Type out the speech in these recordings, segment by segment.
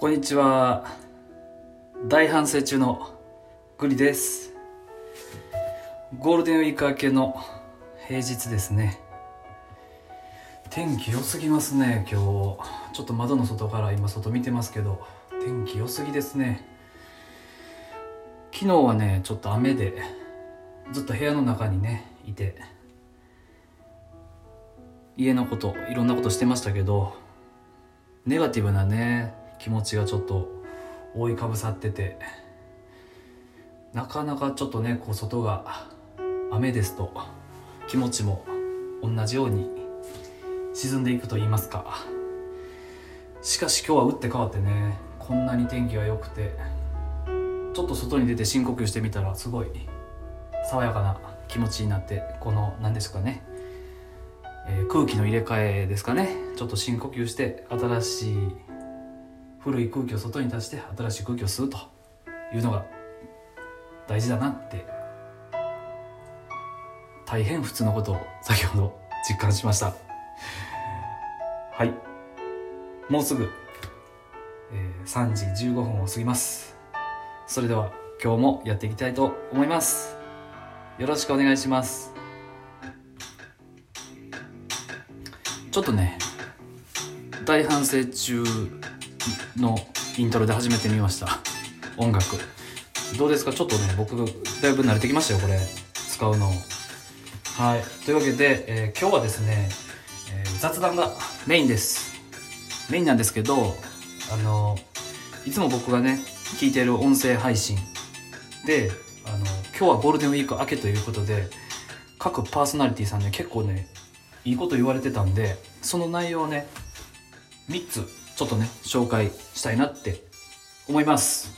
こんにちは。大反省中のグリです。ゴールデンウィーク明けの平日ですね。天気良すぎますね今日。ちょっと窓の外から今外見てますけど天気良すぎですね。昨日はねちょっと雨でずっと部屋の中にねいて家のこといろんなことしてましたけどネガティブなね気持ちがちょっと覆いかぶさっててなかなかちょっとねこう外が雨ですと気持ちも同じように沈んでいくと言いますか。しかし今日は打って変わってねこんなに天気が良くてちょっと外に出て深呼吸してみたらすごい爽やかな気持ちになってこの何ですかね、えー、空気の入れ替えですかね。ちょっと深呼吸して新しい古い空気を外に出して新しい空気を吸うというのが大事だなって大変普通のことを先ほど実感しました。はい。もうすぐ、えー、3時15分を過ぎます。それでは今日もやっていきたいと思います。よろしくお願いします。ちょっとね大反省中のイントロで始めてみました。音楽。どうですか？ちょっとね僕だいぶ慣れてきましたよこれ。使うの。はい。というわけで、えー、今日はですね、えー、雑談がメインです。メインなんですけどあのいつも僕がね聞いてる音声配信。であの今日はゴールデンウィーク明けということで各パーソナリティさんね結構ねいいこと言われてたんでその内容をね3つちょっとね、紹介したいなって思います。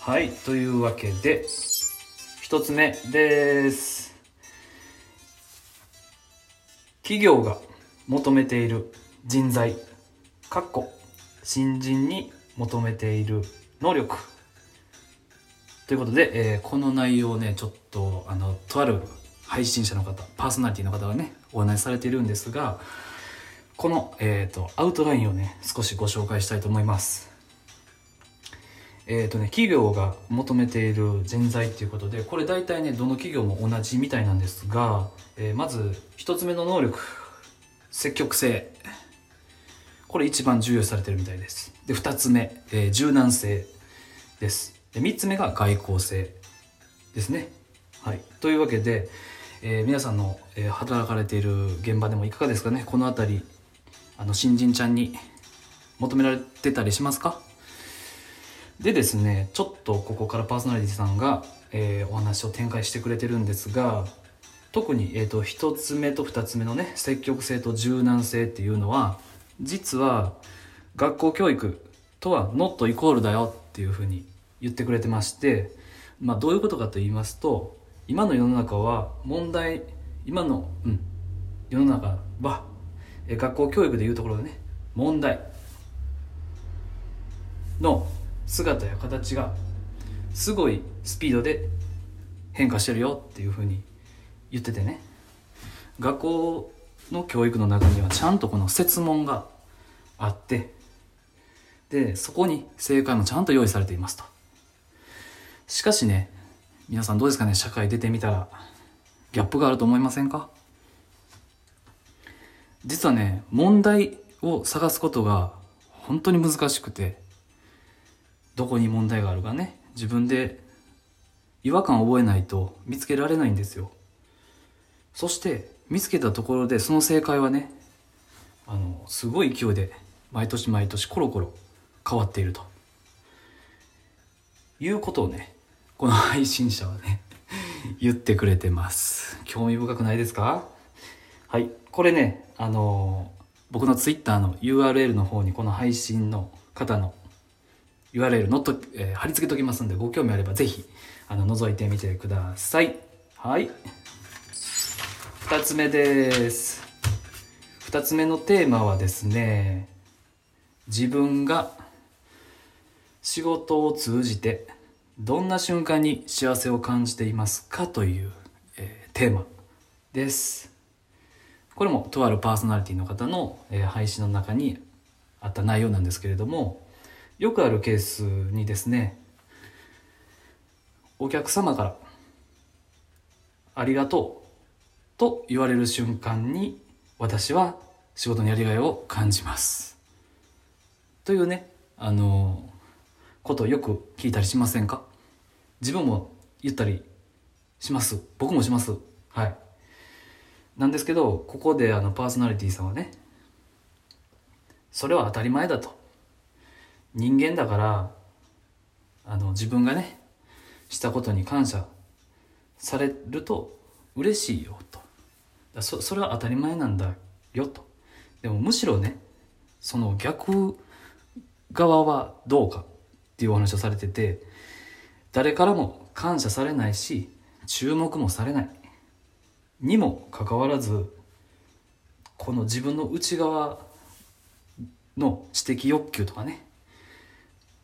はい、というわけで、一つ目です。企業が求めている人材、かっこ新人に求めている能力。ということで、えー、この内容をね、ちょっと、あの、とある配信者の方、パーソナリティの方がね、お話しされているんですが、この、えーと、アウトラインをね少しご紹介したいと思います。えっ、ー、とね企業が求めている人材っていうことでこれ大体ねどの企業も同じみたいなんですが、えー、まず1つ目の能力積極性。これ一番重要されてるみたいです。で2つ目、えー、柔軟性です。で3つ目が外交性ですね。はい。というわけで、えー、皆さんの、え、働かれている現場でもいかがですかね？この辺り。あの新人ちゃんに求められてたりしますか？でですねちょっとここからパーソナリティさんが、えー、お話を展開してくれてるんですが特に、えーと、1つ目と2つ目のね積極性と柔軟性っていうのは実は学校教育とはノットイコールだよっていうふうに言ってくれてまして、まあ、どういうことかと言いますと今の世の中は問題今の、うん、世の中は学校教育でいうところでね問題。の姿や形がすごいスピードで変化してるよっていうふうに言っててね。学校の教育の中にはちゃんとこの設問があってでそこに正解もちゃんと用意されていますと。しかしね皆さんどうですかね？社会出てみたらギャップがあると思いませんか？実はね、問題を探すことが本当に難しくて、どこに問題があるかね、自分で違和感を覚えないと見つけられないんですよ。そして見つけたところでその正解はね、あの、すごい勢いで毎年毎年コロコロ変わっていると。いうことをね、この配信者はね、言ってくれてます。興味深くないですか？はい。これね、あのー、僕のツイッターの URL の方にこの配信の方の URL のと、えー、貼り付けときますんで、ご興味あればぜひ、あの、覗いてみてください。はい。二つ目です。二つ目のテーマはですね、自分が仕事を通じてどんな瞬間に幸せを感じていますかという、えー、テーマです。これもとあるパーソナリティの方の、え、配信の中にあった内容なんですけれどもよくあるケースにですねお客様から「ありがとう」と言われる瞬間に私は仕事のやりがいを感じます。というねあのことをよく聞いたりしませんか？自分も言ったりします。僕もします。はい。なんですけどここであのパーソナリティさんはねそれは当たり前だと。人間だからあの自分がねしたことに感謝されると嬉しいよと。そそれは当たり前なんだよと。でもむしろねその逆側はどうかっていうお話をされてて誰からも感謝されないし注目もされない。にもかかわらずこの自分の内側の知的欲求とかね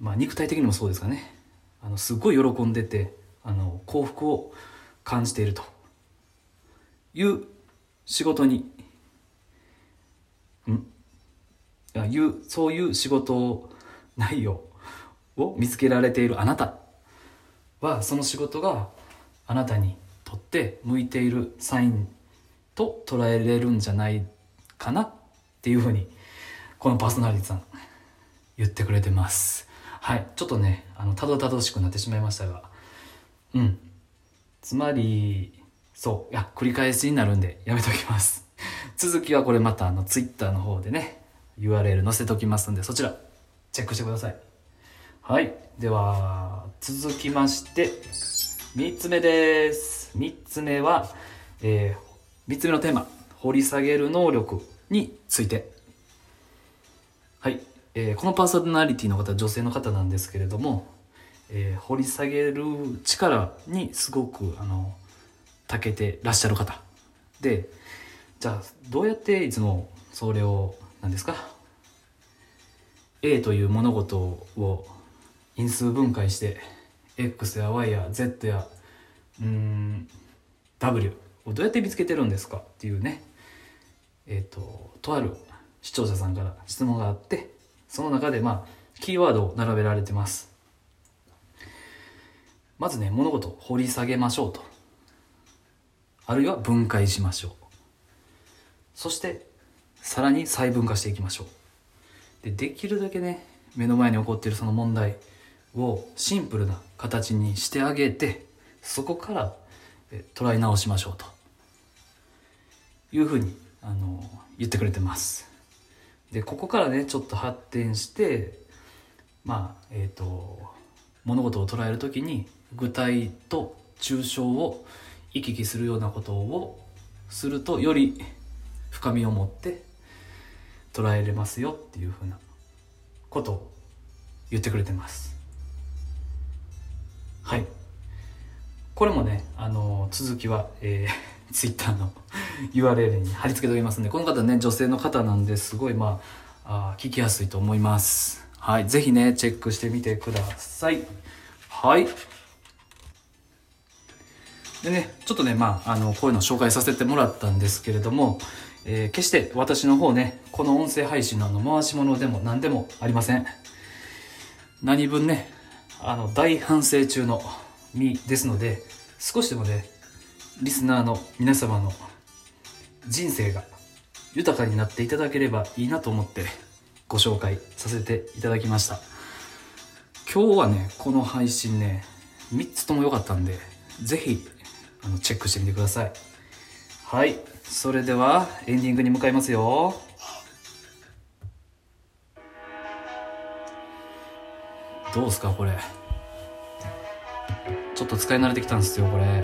まあ肉体的にもそうですかね。あのすごい喜んでてあの幸福を感じているという仕事にん？いうそういう仕事内容を見つけられているあなたはその仕事があなたにとって向いているサインと捉えれるんじゃないかなっていうふうに このパーソナリティさん言ってくれてます。はい。ちょっとねあのたどたどしくなってしまいましたが。うん。つまりそう。いや繰り返しになるんでやめときます。続きはこれまたあの Twitter の方でね URL 載せときますんでそちらチェックしてください。はい。では続きまして3つ目です。3つ目は、えー、3つ目のテーマ掘り下げる能力について。はい。えー、このパーソナリティの方女性の方なんですけれども、えー、掘り下げる力にすごくあの長けてらっしゃる方。でじゃあどうやっていつもそれを何ですか A という物事を因数分解して X や Y や Z やうん W をどうやって見つけてるんですかっていうね。えっ、ととある視聴者さんから質問があってその中でまあキーワードを並べられてます。まずね物事を掘り下げましょうと。あるいは分解しましょう。そしてさらに細分化していきましょう。でできるだけね目の前に起こっているその問題をシンプルな形にしてあげてそこから捉え直しましょうと。いうふうにあの言ってくれてます。でここからねちょっと発展してまあえっ、ー、と物事を捉える時に具体と抽象を行き来するようなことをするとより深みを持って捉えれますよっていうふうなことを言ってくれてます。はい。これもねあの続きは、えー、ツイッターの URL に貼り付けておきますんで、この方ね、女性の方なんですごい、まあ、あ聞きやすいと思います。はい。ぜひね、チェックしてみてください。はい。でね、ちょっとね、まあ、あの、こういうの紹介させてもらったんですけれども、えー、決して私の方ね、この音声配信のあの、回し物でも何でもありません。何分ね、あの、大反省中の身ですので、少しでもね、リスナーの皆様の人生が豊かになっていただければいいなと思ってご紹介させていただきました。今日はねこの配信ね3つとも良かったんで是非あのチェックしてみてください。はい。それではエンディングに向かいますよ。どうすかこれ。ちょっと使い慣れてきたんですよこれ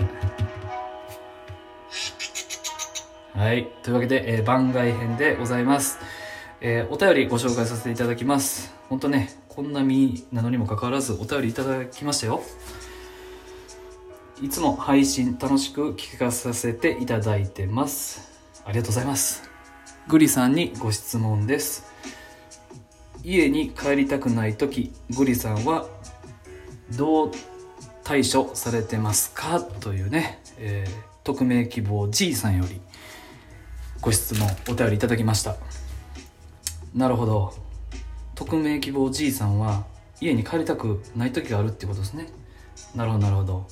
はい。というわけで、えー、番外編でございます。えー、お便りご紹介させていただきます。ほんとね、こんな身なのにもかかわらずお便りいただきましたよ。いつも配信楽しく聞かさせていただいてます。ありがとうございます。グリさんにご質問です。家に帰りたくない時、グリさんはどう対処されてますか？というね、えー、匿名希望 G さんよりご質問お便りいただきました。なるほど。匿名希望じいさんは家に帰りたくない時があるってことですね。なるほどなるほど。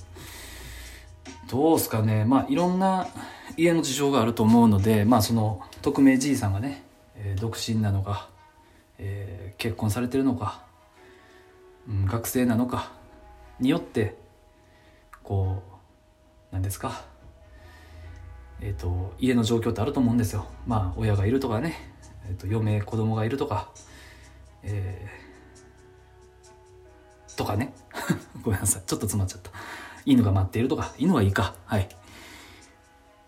どうすかね。まあいろんな家の事情があると思うのでまあその匿名じいさんがね、えー独身なのか、えー結婚されてるのか、うん、学生なのかによってこう何ですか。えっ、と家の状況ってあると思うんですよ。まあ親がいるとかね、えー、と嫁子供がいるとか。えーとかね。ごめんなさい。ちょっと詰まっちゃった。犬が待っているとか。犬はいいか。はい。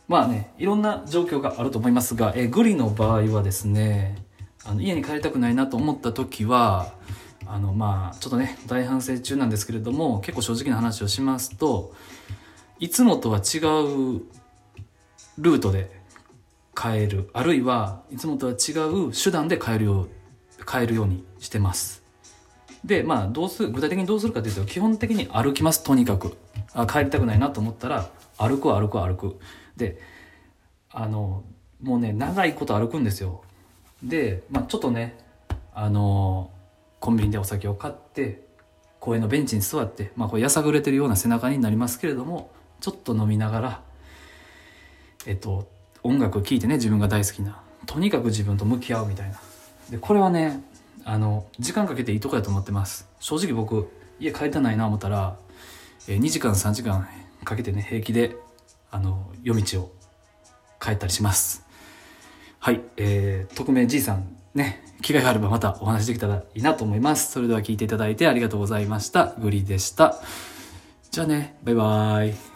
まあねいろんな状況があると思いますが、えーグリの場合はですねあの家に帰りたくないなと思った時はあのまあちょっとね大反省中なんですけれども結構正直な話をしますといつもとは違うルートで帰る。あるいはいつもとは違う手段で帰るよう帰るようにしてます。でまあどうする具体的にどうするかというと基本的に歩きます。とにかく。あ帰りたくないなと思ったら歩く歩く歩く。であのもうね長いこと歩くんですよ。で、まあ、ちょっとねあのコンビニでお酒を買って公園のベンチに座って、まあ、これやさぐれてるような背中になりますけれどもちょっと飲みながらえっと音楽を聴いてね自分が大好きなとにかく自分と向き合うみたいな。でこれはねあの時間かけていいとこやと思ってます。正直僕家帰りたないな思ったら、えー2時間3時間かけてね平気であの夜道を帰ったりします。はい、えー、匿名じいさんね、機会があればまたお話できたらいいなと思います。それでは聞いていただいてありがとうございました。グリでした。じゃあね、バイバーイ。